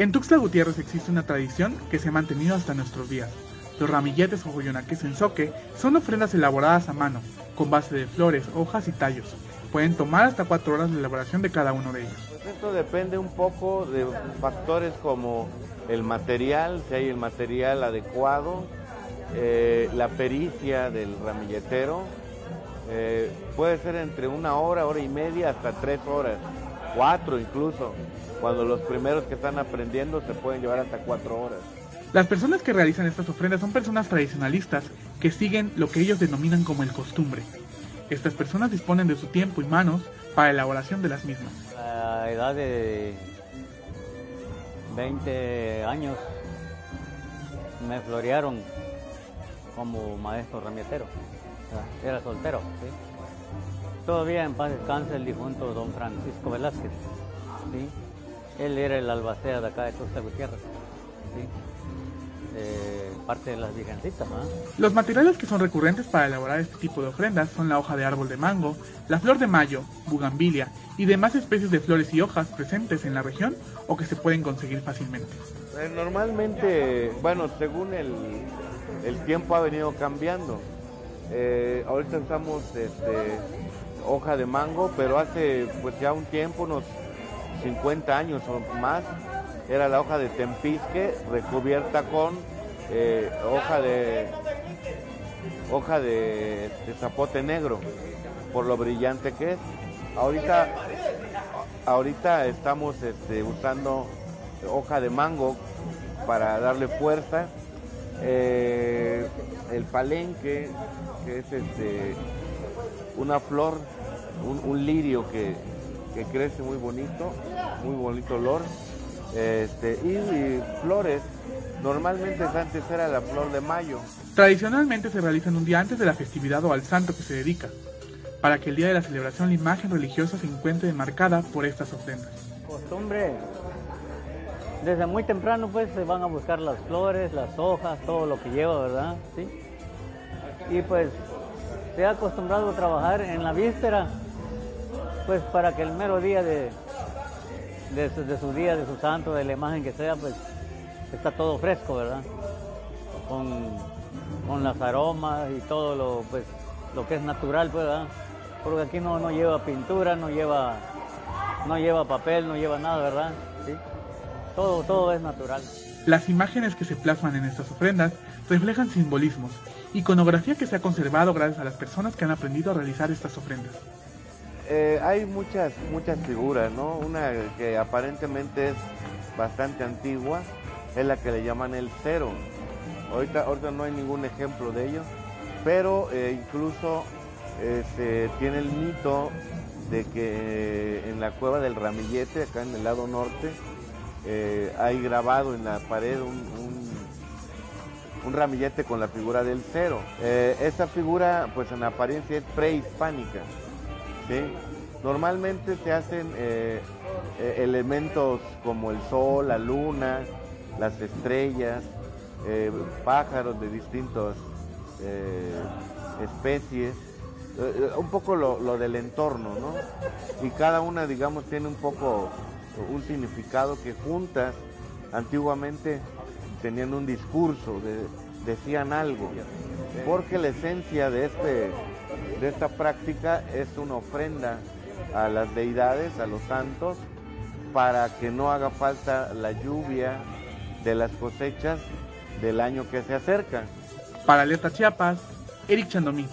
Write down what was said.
En Tuxtla Gutiérrez existe una tradición que se ha mantenido hasta nuestros días. Los ramilletes o joyonaques en soque son ofrendas elaboradas a mano, con base de flores, hojas y tallos. Pueden tomar hasta cuatro horas la elaboración de cada uno de ellos. Esto depende un poco de factores como el material, si hay el material adecuado, eh, la pericia del ramilletero. Eh, puede ser entre una hora, hora y media, hasta tres horas, cuatro incluso. Cuando los primeros que están aprendiendo se pueden llevar hasta cuatro horas. Las personas que realizan estas ofrendas son personas tradicionalistas que siguen lo que ellos denominan como el costumbre. Estas personas disponen de su tiempo y manos para la elaboración de las mismas. A la edad de 20 años me florearon como maestro ramietero. Era soltero. ¿sí? Todavía en paz descansa el difunto don Francisco Velázquez. ¿sí? Él era el albacea de acá de Costa Gutiérrez. ¿sí? Eh, parte de las virgencitas. ¿no? Los materiales que son recurrentes para elaborar este tipo de ofrendas son la hoja de árbol de mango, la flor de mayo, bugambilia y demás especies de flores y hojas presentes en la región o que se pueden conseguir fácilmente. Eh, normalmente, bueno, según el, el tiempo ha venido cambiando. Eh, ahorita usamos este, hoja de mango, pero hace pues ya un tiempo, unos 50 años o más, era la hoja de tempisque recubierta con eh, hoja de hoja de, zapote negro por lo brillante que es. Ahorita, ahorita estamos este, usando hoja de mango para darle fuerza. Eh, el palenque, que es este, una flor, un lirio que, que crece muy bonito, muy bonito olor. Este, y, y flores, normalmente antes era la flor de mayo. Tradicionalmente se realizan un día antes de la festividad o al santo que se dedica, para que el día de la celebración la imagen religiosa se encuentre marcada por estas ofrendas. Costumbre, desde muy temprano pues se van a buscar las flores, las hojas, todo lo que lleva, ¿verdad? ¿Sí? Y pues se ha acostumbrado a trabajar en la víspera, pues para que el mero día de, su día, de su santo, de la imagen que sea, pues está todo fresco, ¿verdad? Con, con las aromas y todo lo, pues, lo que es natural, pues, ¿verdad? Porque aquí no, no lleva pintura, no lleva, no lleva papel, no lleva nada, ¿verdad? ¿Sí? Todo, todo es natural. Las imágenes que se plasman en estas ofrendas reflejan simbolismos, iconografía que se ha conservado gracias a las personas que han aprendido a realizar estas ofrendas. Eh, hay muchas, muchas figuras, ¿no? Una que aparentemente es bastante antigua, es la que le llaman el cero. Ahorita, ahorita no hay ningún ejemplo de ello, pero eh, incluso este, tiene el mito de que eh, en la cueva del Ramillete, acá en el lado norte, hay grabado en la pared un, un, ramillete con la figura del cero. Esta figura, pues en apariencia es prehispánica. Normalmente se hacen eh, eh, elementos como el sol, la luna, las estrellas, eh, pájaros de distintas especies, un poco lo, del entorno, ¿no? Y cada una, digamos, tiene un poco un significado que juntas antiguamente tenían un discurso, de- decían algo, porque la esencia de, este, de esta práctica es una ofrenda a las deidades, a los santos, para que no haga falta la lluvia de las cosechas del año que se acerca. Para Alerta Chiapas, Eric Chandomí.